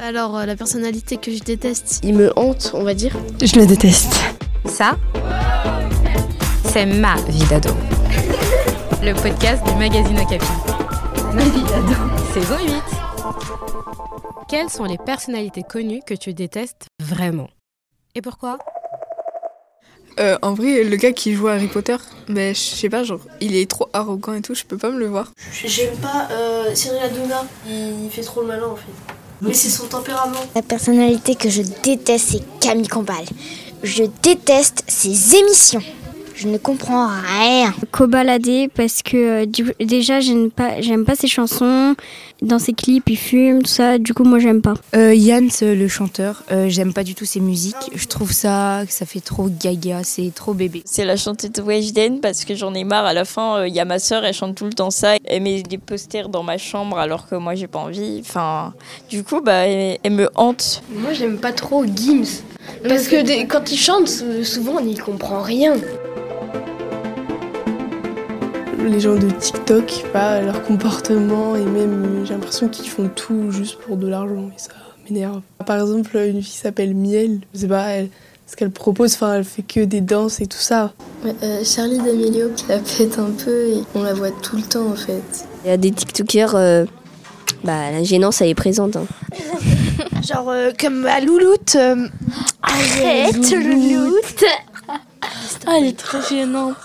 Alors, euh, la personnalité que je déteste, Il me hante, on va dire. Je le déteste. Ça, c'est ma vie d'ado. Le podcast du magazine Okapi. Ma vie d'ado. Saison 8. Quelles sont les personnalités connues que tu détestes vraiment? Et pourquoi? Euh, en vrai, le gars qui joue à Harry Potter, mais je sais pas, genre, il est trop arrogant et tout, je peux pas me le voir. J'aime pas euh, Cyril Hanouna. Il fait trop le malin en fait. Mais c'est son tempérament. La personnalité que je déteste, c'est Camille Combal. Je déteste ses émissions. Je ne comprends rien. Cobaladé parce que euh, du- déjà j'aime pas j'aime pas ses chansons dans ses clips il fume tout ça du coup moi j'aime pas Euh, Yann, c'est le chanteur, euh, j'aime pas du tout ses musiques. Je trouve ça, que ça fait trop gaga, c'est trop bébé. C'est la chanteuse de Weshden parce que j'en ai marre. À la fin, il y a ma sœur, elle chante tout le temps ça. Elle met des posters dans ma chambre alors que moi, j'ai pas envie. Enfin, du coup, bah, elle, elle me hante. Moi, j'aime pas trop Gims. Parce que des- quand il chante, sou- souvent, on n'y comprend rien. Les gens de TikTok, pas leur comportement et même j'ai l'impression qu'ils font tout juste pour de l'argent et ça m'énerve. Par exemple, une fille s'appelle Miel, je sais pas, elle, ce qu'elle propose, enfin, elle fait que des danses et tout ça. Euh, Charlie D'Amelio qui la pète un peu et on la voit tout le temps en fait. Il y a des TikTokers, euh, bah, la gênance, elle est présente. hein. Genre euh, comme à Louloute. euh, Arrête Louloute. Ah, elle est très gênante.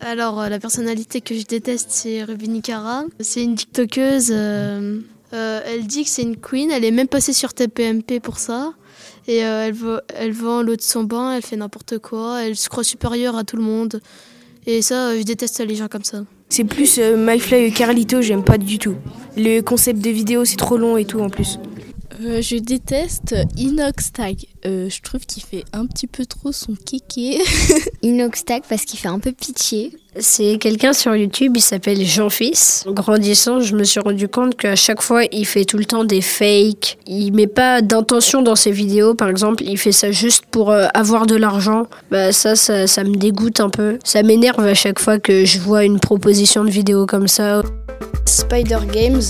Alors, euh, la personnalité que je déteste, c'est Ruby Cara. C'est une TikTokeuse. euh, euh, elle dit que c'est une queen. Elle est même passée sur TPMP pour ça. Et elle, elle vend l'eau de son bain, elle fait n'importe quoi. Elle se croit supérieure à tout le monde. Et ça, je déteste les gens comme ça. C'est plus MyFly et Carlito, j'aime pas du tout. Le concept de vidéo, c'est trop long et tout en plus. Euh, je déteste Inoxtag. Euh, je trouve qu'il fait un petit peu trop son kéké. Inoxtag parce qu'il fait un peu pitié C'est quelqu'un sur YouTube, il s'appelle Jean-Fils. Grandissant, je me suis rendu compte qu'à chaque fois, il fait tout le temps des fakes. Il met pas d'intention dans ses vidéos, par exemple, il fait ça juste pour euh, avoir de l'argent. Bah ça, ça, ça me dégoûte un peu. Ça m'énerve à chaque fois que je vois une proposition de vidéo comme ça. Spider Games,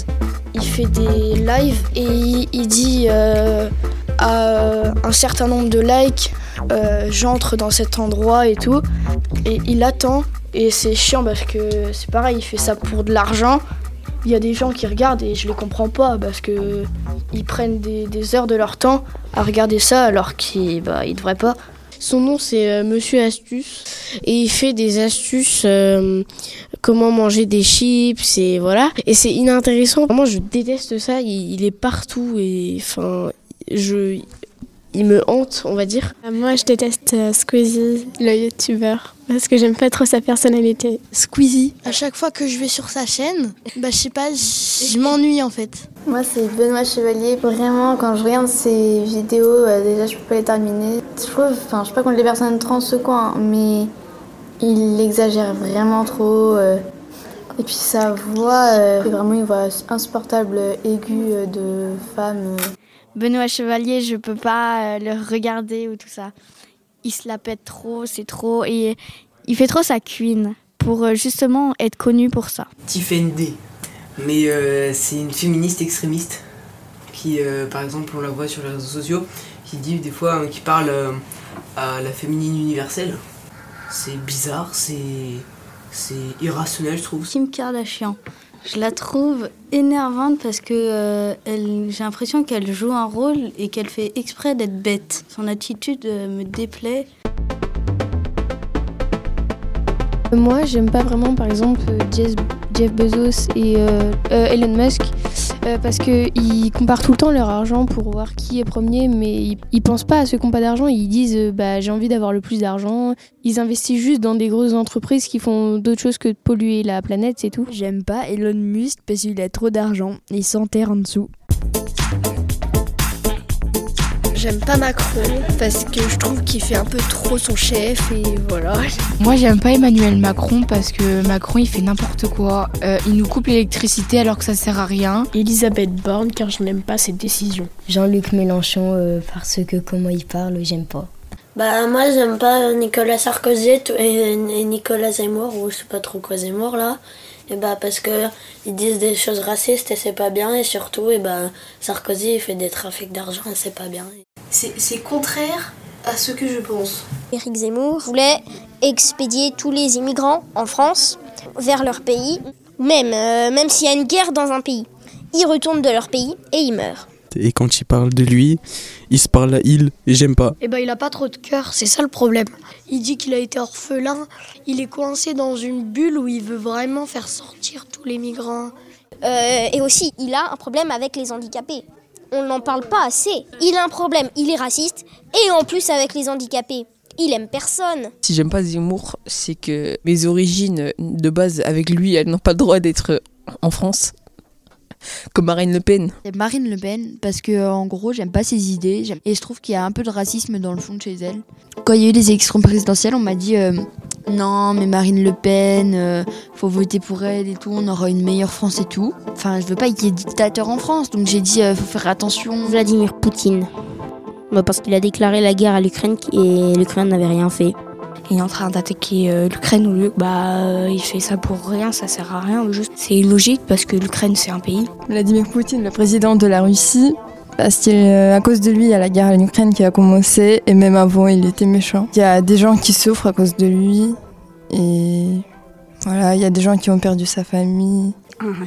il fait des lives et il, dit euh, à un certain nombre de likes, euh, j'entre dans cet endroit et tout. Et il attend et c'est chiant parce que c'est pareil, il fait ça pour de l'argent. Il y a des gens qui regardent et je les comprends pas parce que ils prennent des, heures de leur temps à regarder ça alors qu'ils bah, devraient pas. Son nom c'est euh, Monsieur Astuce. Et il fait des astuces euh, comment manger des chips et voilà. Et c'est inintéressant. Moi je déteste ça, il, il est partout et enfin je il me hante, on va dire. Moi, je déteste euh, Squeezie, le youtubeur, parce que j'aime pas trop sa personnalité. Squeezie. À chaque fois que je vais sur sa chaîne, bah je sais pas, je m'ennuie en fait. Moi, c'est Benoît Chevalier. Vraiment, quand je regarde ses vidéos, euh, déjà, je peux pas les terminer. Je trouve, enfin, je sais pas contre les personnes trans ou quoi, hein, mais il exagère vraiment trop. euh, et puis sa voix, euh, c'est vraiment une voix insupportable, aiguë euh, de femme. Benoît Chevalier je peux pas euh, le regarder ou tout ça il se la pète trop c'est trop et il fait trop sa queen pour euh, justement être connu pour ça Tiffen D. Mais euh, c'est une féministe extrémiste qui, euh, par exemple, on la voit sur les réseaux sociaux, qui dit des fois, hein, qui parle euh, à la féminine universelle. C'est bizarre, c'est c'est irrationnel, je trouve. Kim Kardashian. Je la trouve énervante parce que euh, j'ai l'impression qu'elle joue un rôle et qu'elle fait exprès d'être bête. Son attitude euh, me déplaît. Moi, j'aime pas vraiment, par exemple, Jeff, Bezos et euh, Elon Musk euh, parce qu'ils comparent tout le temps leur argent pour voir qui est premier, mais ils, ils pensent pas à ceux qui n'ont pas d'argent. Ils disent euh, bah, j'ai envie d'avoir le plus d'argent. Ils investissent juste dans des grosses entreprises qui font d'autres choses que de polluer la planète, c'est tout. J'aime pas Elon Musk parce qu'il a trop d'argent il s'enterre en dessous. J'aime pas Macron parce que je trouve qu'il fait un peu trop son chef et voilà. Moi, j'aime pas Emmanuel Macron parce que Macron, il fait n'importe quoi. Euh, il nous coupe l'électricité alors que ça sert à rien. Elisabeth Borne car je n'aime pas ses décisions. Jean-Luc Mélenchon, euh, parce que comment il parle, j'aime pas. Bah moi j'aime pas Nicolas Sarkozy et, et Nicolas Zemmour ou je sais pas trop quoi Zemmour là Et bah parce que ils disent des choses racistes et c'est pas bien et surtout et bah Sarkozy il fait des trafics d'argent et c'est pas bien. C'est contraire à ce que je pense. Éric Zemmour voulait expédier tous les immigrants en France vers leur pays, même, euh, même s'il y a une guerre dans un pays. Ils retournent de leur pays et ils meurent. Et quand il parle de lui, il se parle à il et j'aime pas. Eh ben il a pas trop de cœur, c'est ça le problème. Il dit qu'il a été orphelin, il est coincé dans une bulle où il veut vraiment faire sortir tous les migrants. Euh, et aussi, il a un problème avec les handicapés. On n'en parle pas assez. Il a un problème, il est raciste, et en plus avec les handicapés. Il aime personne. Si j'aime pas Zemmour, c'est que mes origines de base avec lui, elles n'ont pas le droit d'être en France. Comme Marine Le Pen. Marine Le Pen, parce que en gros, j'aime pas ses idées, et je trouve qu'il y a un peu de racisme dans le fond de chez elle. Quand il y a eu les élections présidentielles, on m'a dit euh, non, mais Marine Le Pen, euh, faut voter pour elle et tout, on aura une meilleure France et tout. Enfin, je veux pas qu'il y ait dictateur en France, donc j'ai dit euh, faut faire attention. Vladimir Poutine. Bah, parce qu'il a déclaré la guerre à l'Ukraine et l'Ukraine n'avait rien fait. Il est en train d'attaquer l'Ukraine au lieu bah il fait ça pour rien, ça sert à rien. Juste c'est illogique parce que l'Ukraine c'est un pays. Vladimir Poutine, le président de la Russie, parce qu'à cause de lui, il y a la guerre en Ukraine qui a commencé et même avant, il était méchant. Il y a des gens qui souffrent à cause de lui et voilà, il y a des gens qui ont perdu sa famille.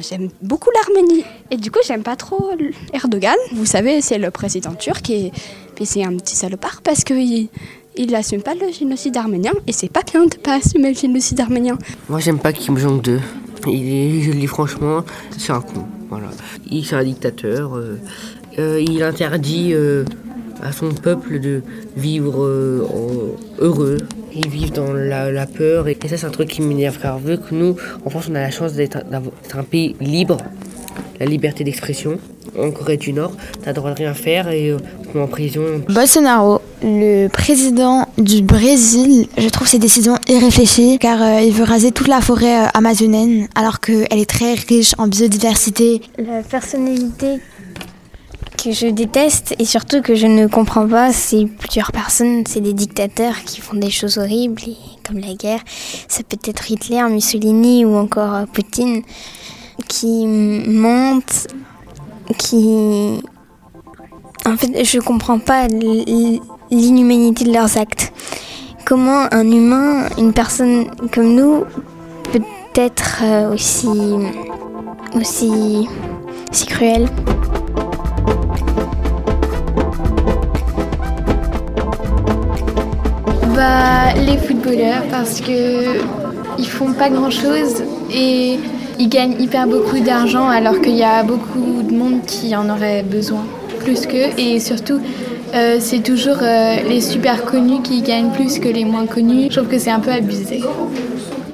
J'aime beaucoup l'Arménie et du coup j'aime pas trop Erdogan. Vous savez, c'est le président turc et puis c'est un petit salopard parce qu'il il n'assume pas le génocide arménien et c'est pas bien de pas assumer le génocide arménien. Moi j'aime pas Kim Jong-il. Il est, je le dis franchement, c'est un con. Voilà. Il c'est un dictateur. Euh, euh, il interdit euh, à son peuple de vivre euh, heureux. Ils vivent dans la, la peur et ça c'est un truc qui m'énerve car vu que nous en France on a la chance d'être un pays libre, la liberté d'expression. En Corée du Nord, t'as le droit de rien faire et euh, on met en prison. Bolsonaro, le président du Brésil, je trouve ses décisions irréfléchies car euh, il veut raser toute la forêt euh, amazonienne alors qu'elle est très riche en biodiversité. La personnalité que je déteste et surtout que je ne comprends pas, c'est plusieurs personnes, c'est des dictateurs qui font des choses horribles, comme la guerre. Ça peut être Hitler, Mussolini ou encore euh, Poutine, qui mentent, qui... En fait, je comprends pas l'inhumanité de leurs actes. Comment un humain, une personne comme nous, peut être euh, aussi, aussi, aussi cruel? Bah, les footballeurs, parce que ils font pas grand chose et ils gagnent hyper beaucoup d'argent alors qu'il y a beaucoup de monde qui en aurait besoin plus qu'eux. Et surtout, euh, c'est toujours euh, les super connus qui gagnent plus que les moins connus. Je trouve que c'est un peu abusé.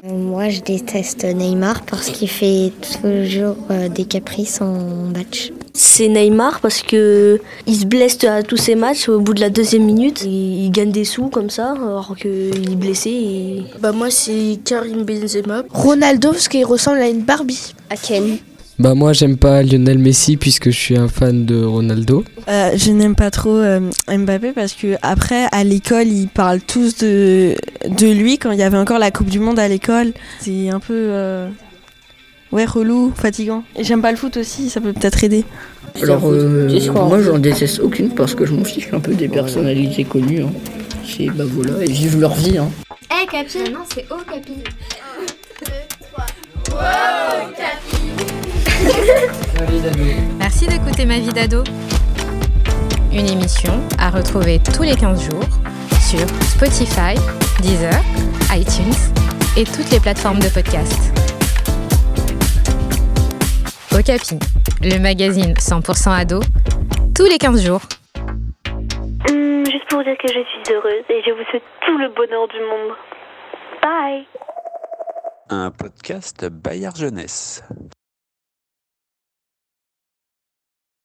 Moi, je déteste Neymar parce qu'il fait toujours euh, des caprices en match. C'est Neymar parce que il se blesse à tous ses matchs au bout de la deuxième minute. Il, il gagne des sous comme ça alors qu'il est blessé. Et... Bah moi c'est Karim Benzema. Ronaldo, parce qu'il ressemble à une Barbie. À Ken. Bah moi j'aime pas Lionel Messi puisque je suis un fan de Ronaldo. Euh, je n'aime pas trop euh, Mbappé parce que après à l'école ils parlent tous de, de lui quand il y avait encore la Coupe du Monde à l'école. C'est un peu euh, ouais relou, fatigant. Et j'aime pas le foot aussi, ça peut peut-être aider. Alors, euh, moi, j'en déteste aucune parce que je m'en fiche un peu des personnalités connues. hein. C'est, bah voilà, elles vivent leur vie. Hein. Eh, Capi Non, c'est O, Capi. Merci d'écouter Ma vie d'ado. Une émission à retrouver tous les 15 jours sur Spotify, Deezer, iTunes et toutes les plateformes de podcast. Okapi, le magazine 100% ado, tous les 15 jours. Hum, juste pour vous dire que je suis heureuse et je vous souhaite tout le bonheur du monde. Bye Un podcast Bayard Jeunesse.